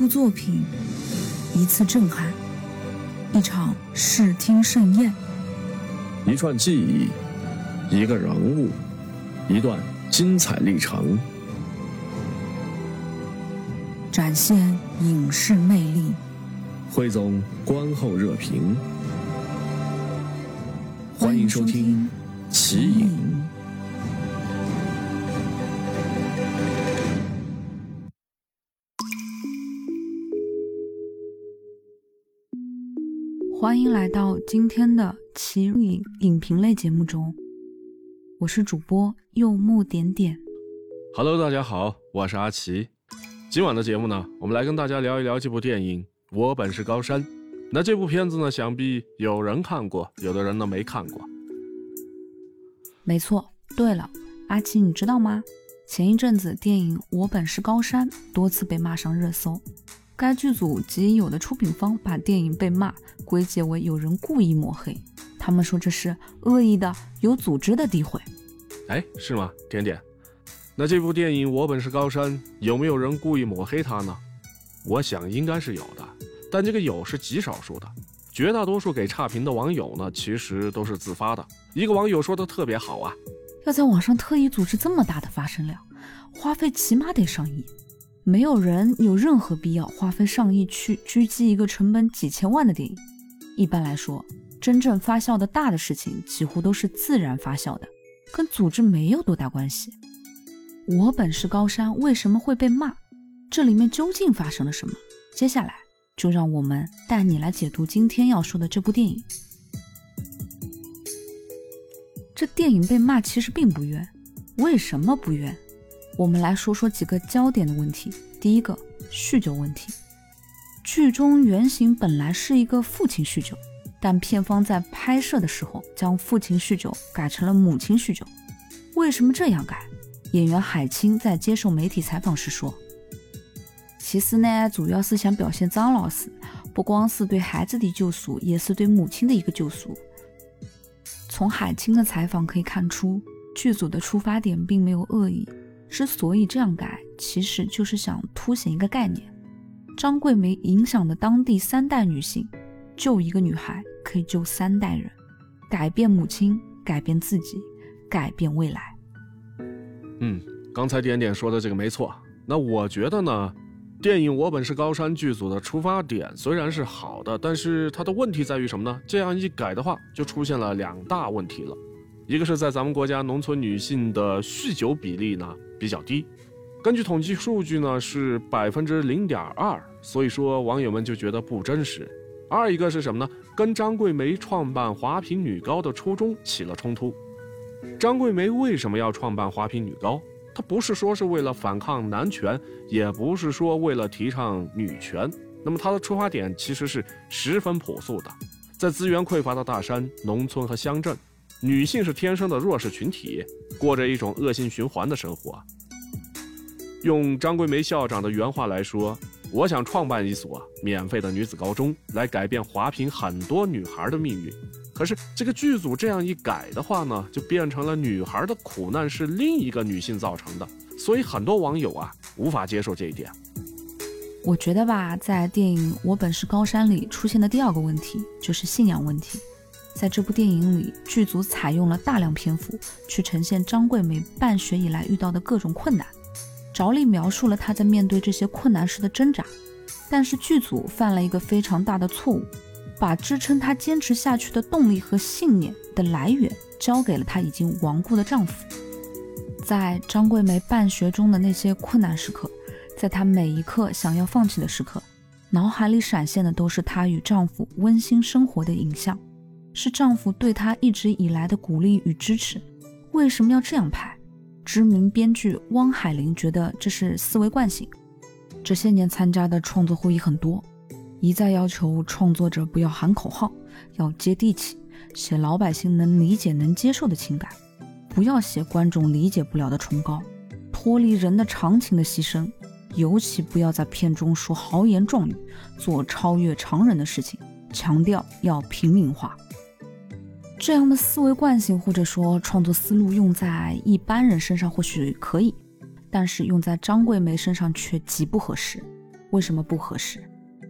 部作品，一次震撼，一场视听盛宴，一串记忆，一个人物，一段精彩历程，展现影视魅力。汇总观后热评，欢迎收听《奇影》。欢迎来到今天的奇影影评类节目中，我是主播柚木点点。Hello，大家好，我是阿奇。今晚的节目呢，我们来跟大家聊一聊这部电影《我本是高山》。那这部片子呢，想必有人看过，有的人呢没看过。没错。对了，阿奇，你知道吗？前一阵子电影《我本是高山》多次被骂上热搜。该剧组及有的出品方把电影被骂归结为有人故意抹黑，他们说这是恶意的、有组织的诋毁。哎，是吗？点点，那这部电影《我本是高山》有没有人故意抹黑它呢？我想应该是有的，但这个有是极少数的，绝大多数给差评的网友呢，其实都是自发的。一个网友说的特别好啊，要在网上特意组织这么大的发声量，花费起码得上亿。没有人有任何必要花费上亿去狙击一个成本几千万的电影。一般来说，真正发酵的大的事情几乎都是自然发酵的，跟组织没有多大关系。我本是高山，为什么会被骂？这里面究竟发生了什么？接下来就让我们带你来解读今天要说的这部电影。这电影被骂其实并不冤，为什么不冤？我们来说说几个焦点的问题。第一个，酗酒问题。剧中原型本来是一个父亲酗酒，但片方在拍摄的时候将父亲酗酒改成了母亲酗酒。为什么这样改？演员海清在接受媒体采访时说：“其实呢，主要是想表现张老师不光是对孩子的救赎，也是对母亲的一个救赎。”从海清的采访可以看出，剧组的出发点并没有恶意。之所以这样改，其实就是想凸显一个概念：张桂梅影响的当地三代女性，救一个女孩可以救三代人，改变母亲，改变自己，改变未来。嗯，刚才点点说的这个没错。那我觉得呢，电影《我本是高山》剧组的出发点虽然是好的，但是它的问题在于什么呢？这样一改的话，就出现了两大问题了。一个是在咱们国家农村女性的酗酒比例呢。比较低，根据统计数据呢是百分之零点二，所以说网友们就觉得不真实。二一个是什么呢？跟张桂梅创办华坪女高的初衷起了冲突。张桂梅为什么要创办华坪女高？她不是说是为了反抗男权，也不是说为了提倡女权。那么她的出发点其实是十分朴素的，在资源匮乏的大山、农村和乡镇。女性是天生的弱势群体，过着一种恶性循环的生活。用张桂梅校长的原话来说：“我想创办一所免费的女子高中，来改变华坪很多女孩的命运。”可是这个剧组这样一改的话呢，就变成了女孩的苦难是另一个女性造成的，所以很多网友啊无法接受这一点。我觉得吧，在电影《我本是高山》里出现的第二个问题就是信仰问题。在这部电影里，剧组采用了大量篇幅去呈现张桂梅办学以来遇到的各种困难，着力描述了她在面对这些困难时的挣扎。但是剧组犯了一个非常大的错误，把支撑她坚持下去的动力和信念的来源交给了她已经亡故的丈夫。在张桂梅办学中的那些困难时刻，在她每一刻想要放弃的时刻，脑海里闪现的都是她与丈夫温馨生活的影像。是丈夫对她一直以来的鼓励与支持。为什么要这样拍？知名编剧汪海林觉得这是思维惯性。这些年参加的创作会议很多，一再要求创作者不要喊口号，要接地气，写老百姓能理解、能接受的情感，不要写观众理解不了的崇高，脱离人的常情的牺牲，尤其不要在片中说豪言壮语，做超越常人的事情，强调要平民化。这样的思维惯性或者说创作思路用在一般人身上或许可以，但是用在张桂梅身上却极不合适。为什么不合适？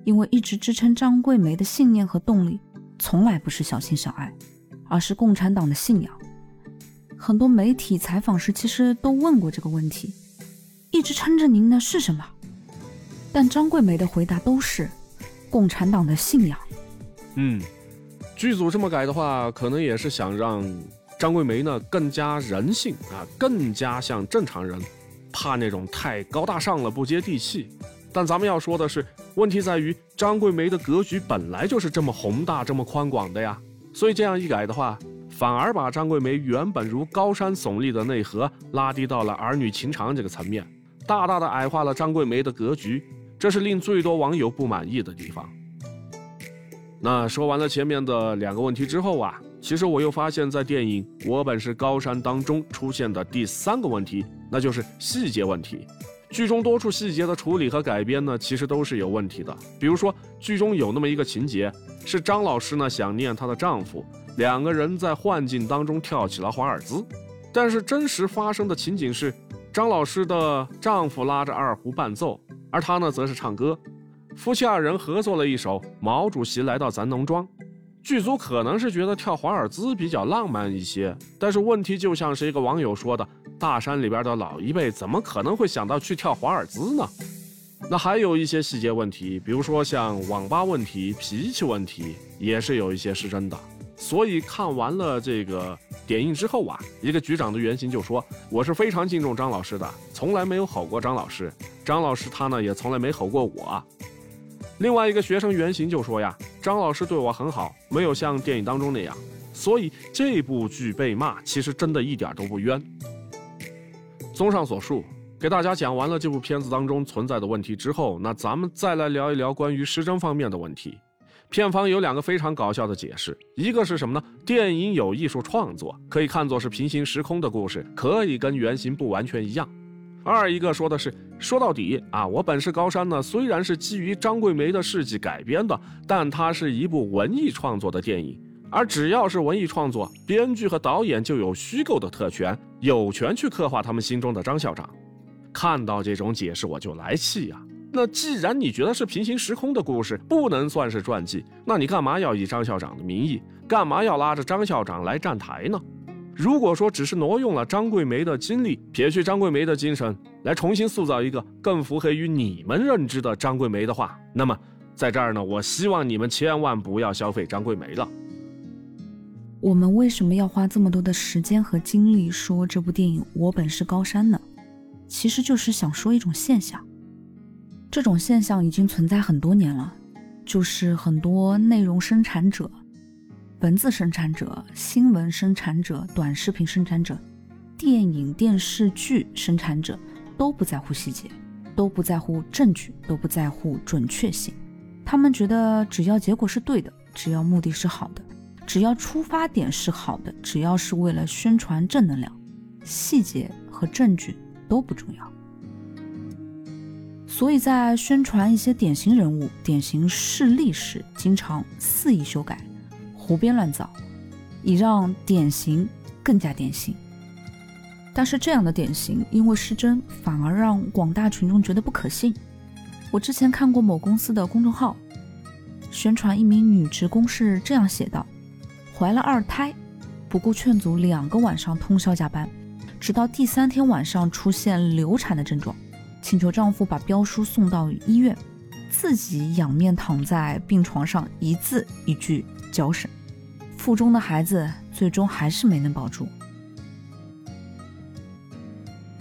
因为一直支撑张桂梅的信念和动力，从来不是小情小爱，而是共产党的信仰。很多媒体采访时，其实都问过这个问题：一直撑着您的是什么？但张桂梅的回答都是共产党的信仰。嗯，剧组这么改的话，可能也是想让张桂梅呢更加人性啊，更加像正常人，怕那种太高大上了不接地气。但咱们要说的是，问题在于张桂梅的格局本来就是这么宏大、这么宽广的呀。所以这样一改的话，反而把张桂梅原本如高山耸立的内核拉低到了儿女情长这个层面，大大的矮化了张桂梅的格局，这是令最多网友不满意的地方。那说完了前面的两个问题之后啊，其实我又发现，在电影《我本是高山》当中出现的第三个问题，那就是细节问题。剧中多处细节的处理和改编呢，其实都是有问题的。比如说，剧中有那么一个情节，是张老师呢想念她的丈夫，两个人在幻境当中跳起了华尔兹。但是真实发生的情景是，张老师的丈夫拉着二胡伴奏，而她呢则是唱歌，夫妻二人合作了一首《毛主席来到咱农庄》。剧组可能是觉得跳华尔兹比较浪漫一些，但是问题就像是一个网友说的。大山里边的老一辈怎么可能会想到去跳华尔兹呢？那还有一些细节问题，比如说像网吧问题、脾气问题，也是有一些是真的。所以看完了这个点映之后啊，一个局长的原型就说：“我是非常敬重张老师的，从来没有吼过张老师。张老师他呢也从来没吼过我。”另外一个学生原型就说呀：“张老师对我很好，没有像电影当中那样。”所以这部剧被骂，其实真的一点都不冤。综上所述，给大家讲完了这部片子当中存在的问题之后，那咱们再来聊一聊关于失真方面的问题。片方有两个非常搞笑的解释，一个是什么呢？电影有艺术创作，可以看作是平行时空的故事，可以跟原型不完全一样。二一个说的是，说到底啊，我本是高山呢，虽然是基于张桂梅的事迹改编的，但它是一部文艺创作的电影。而只要是文艺创作，编剧和导演就有虚构的特权，有权去刻画他们心中的张校长。看到这种解释，我就来气呀！那既然你觉得是平行时空的故事，不能算是传记，那你干嘛要以张校长的名义，干嘛要拉着张校长来站台呢？如果说只是挪用了张桂梅的经历，撇去张桂梅的精神，来重新塑造一个更符合于你们认知的张桂梅的话，那么在这儿呢，我希望你们千万不要消费张桂梅了。我们为什么要花这么多的时间和精力说这部电影《我本是高山》呢？其实就是想说一种现象，这种现象已经存在很多年了，就是很多内容生产者、文字生产者、新闻生产者、短视频生产者、电影电视剧生产者都不在乎细节，都不在乎证据，都不在乎准确性，他们觉得只要结果是对的，只要目的是好的。只要出发点是好的，只要是为了宣传正能量，细节和证据都不重要。所以在宣传一些典型人物、典型事例时，经常肆意修改、胡编乱造，以让典型更加典型。但是这样的典型因为失真，反而让广大群众觉得不可信。我之前看过某公司的公众号，宣传一名女职工是这样写道。怀了二胎，不顾劝阻，两个晚上通宵加班，直到第三天晚上出现流产的症状，请求丈夫把标书送到医院，自己仰面躺在病床上，一字一句交审。腹中的孩子最终还是没能保住。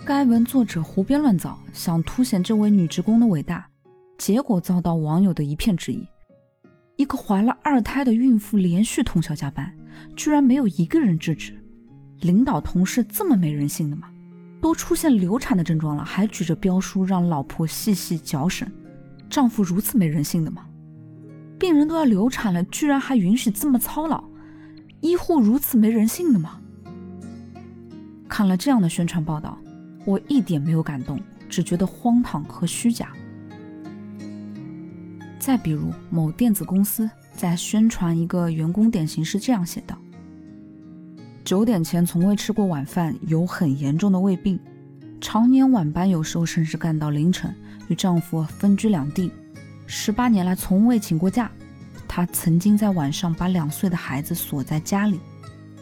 该文作者胡编乱造，想凸显这位女职工的伟大，结果遭到网友的一片质疑。一个怀了二胎的孕妇连续通宵加班，居然没有一个人制止。领导同事这么没人性的吗？都出现流产的症状了，还举着标书让老婆细细嚼审，丈夫如此没人性的吗？病人都要流产了，居然还允许这么操劳，医护如此没人性的吗？看了这样的宣传报道，我一点没有感动，只觉得荒唐和虚假。再比如，某电子公司在宣传一个员工典型是这样写的：九点前从未吃过晚饭，有很严重的胃病，常年晚班，有时候甚至干到凌晨，与丈夫分居两地，十八年来从未请过假。他曾经在晚上把两岁的孩子锁在家里，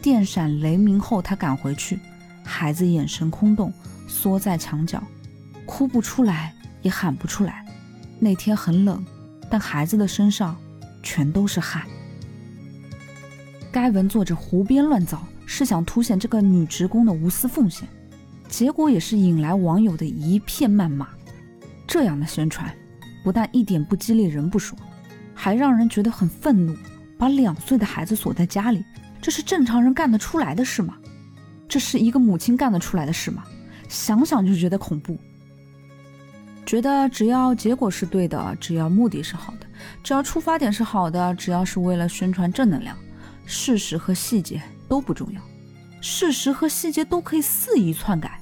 电闪雷鸣后，他赶回去，孩子眼神空洞，缩在墙角，哭不出来，也喊不出来。那天很冷，但孩子的身上全都是汗。该文作者胡编乱造，是想凸显这个女职工的无私奉献，结果也是引来网友的一片谩骂。这样的宣传，不但一点不激励人不说，还让人觉得很愤怒。把两岁的孩子锁在家里，这是正常人干得出来的事吗？这是一个母亲干得出来的事吗？想想就觉得恐怖。觉得只要结果是对的，只要目的是好的，只要出发点是好的，只要是为了宣传正能量。事实和细节都不重要，事实和细节都可以肆意篡改，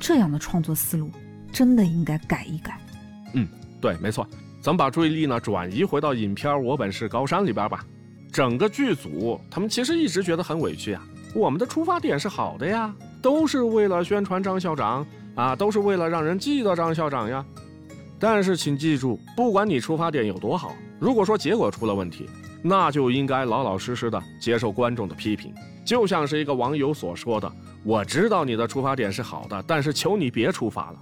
这样的创作思路真的应该改一改。嗯，对，没错，咱们把注意力呢转移回到影片《我本是高山》里边吧。整个剧组他们其实一直觉得很委屈啊，我们的出发点是好的呀，都是为了宣传张校长啊，都是为了让人记得张校长呀。但是请记住，不管你出发点有多好，如果说结果出了问题。那就应该老老实实的接受观众的批评，就像是一个网友所说的：“我知道你的出发点是好的，但是求你别出发了。”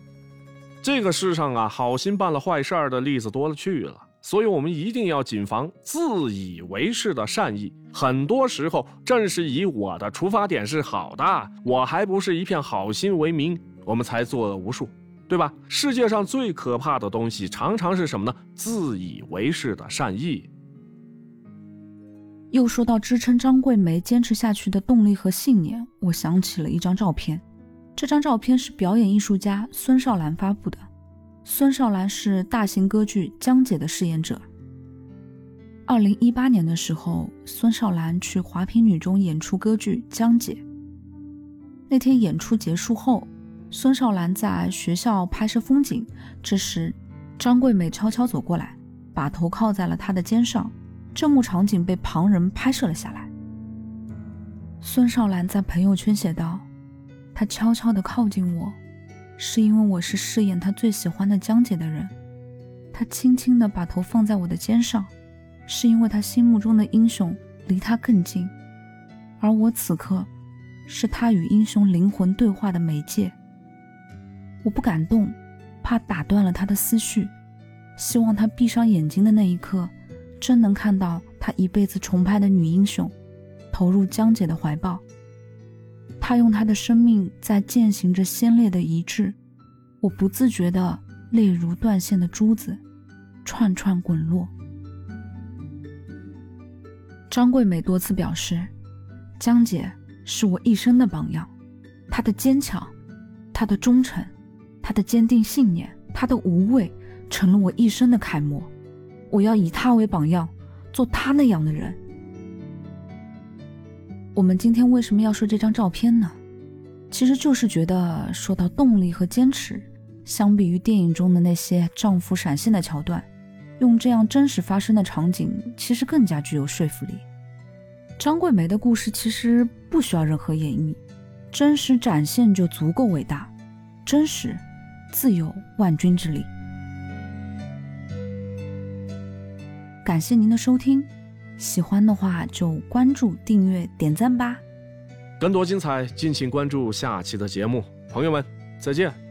这个世上啊，好心办了坏事儿的例子多了去了，所以我们一定要谨防自以为是的善意。很多时候，正是以我的出发点是好的，我还不是一片好心为名，我们才做恶无数，对吧？世界上最可怕的东西，常常是什么呢？自以为是的善意。又说到支撑张桂梅坚持下去的动力和信念，我想起了一张照片。这张照片是表演艺术家孙少兰发布的。孙少兰是大型歌剧《江姐》的饰演者。二零一八年的时候，孙少兰去华坪女中演出歌剧《江姐》。那天演出结束后，孙少兰在学校拍摄风景，这时张桂梅悄悄走过来，把头靠在了她的肩上。这幕场景被旁人拍摄了下来。孙少兰在朋友圈写道：“他悄悄地靠近我，是因为我是饰演他最喜欢的江姐的人。他轻轻地把头放在我的肩上，是因为他心目中的英雄离他更近，而我此刻是他与英雄灵魂对话的媒介。我不敢动，怕打断了他的思绪。希望他闭上眼睛的那一刻。”真能看到他一辈子崇拜的女英雄，投入江姐的怀抱。他用他的生命在践行着先烈的遗志。我不自觉的泪如断线的珠子，串串滚落。张桂梅多次表示，江姐是我一生的榜样。她的坚强，她的忠诚，她的坚定信念，她的无畏，成了我一生的楷模。我要以她为榜样，做她那样的人。我们今天为什么要说这张照片呢？其实就是觉得说到动力和坚持，相比于电影中的那些丈夫闪现的桥段，用这样真实发生的场景，其实更加具有说服力。张桂梅的故事其实不需要任何演绎，真实展现就足够伟大。真实，自有万钧之力。感谢您的收听，喜欢的话就关注、订阅、点赞吧。更多精彩，敬请关注下期的节目。朋友们，再见。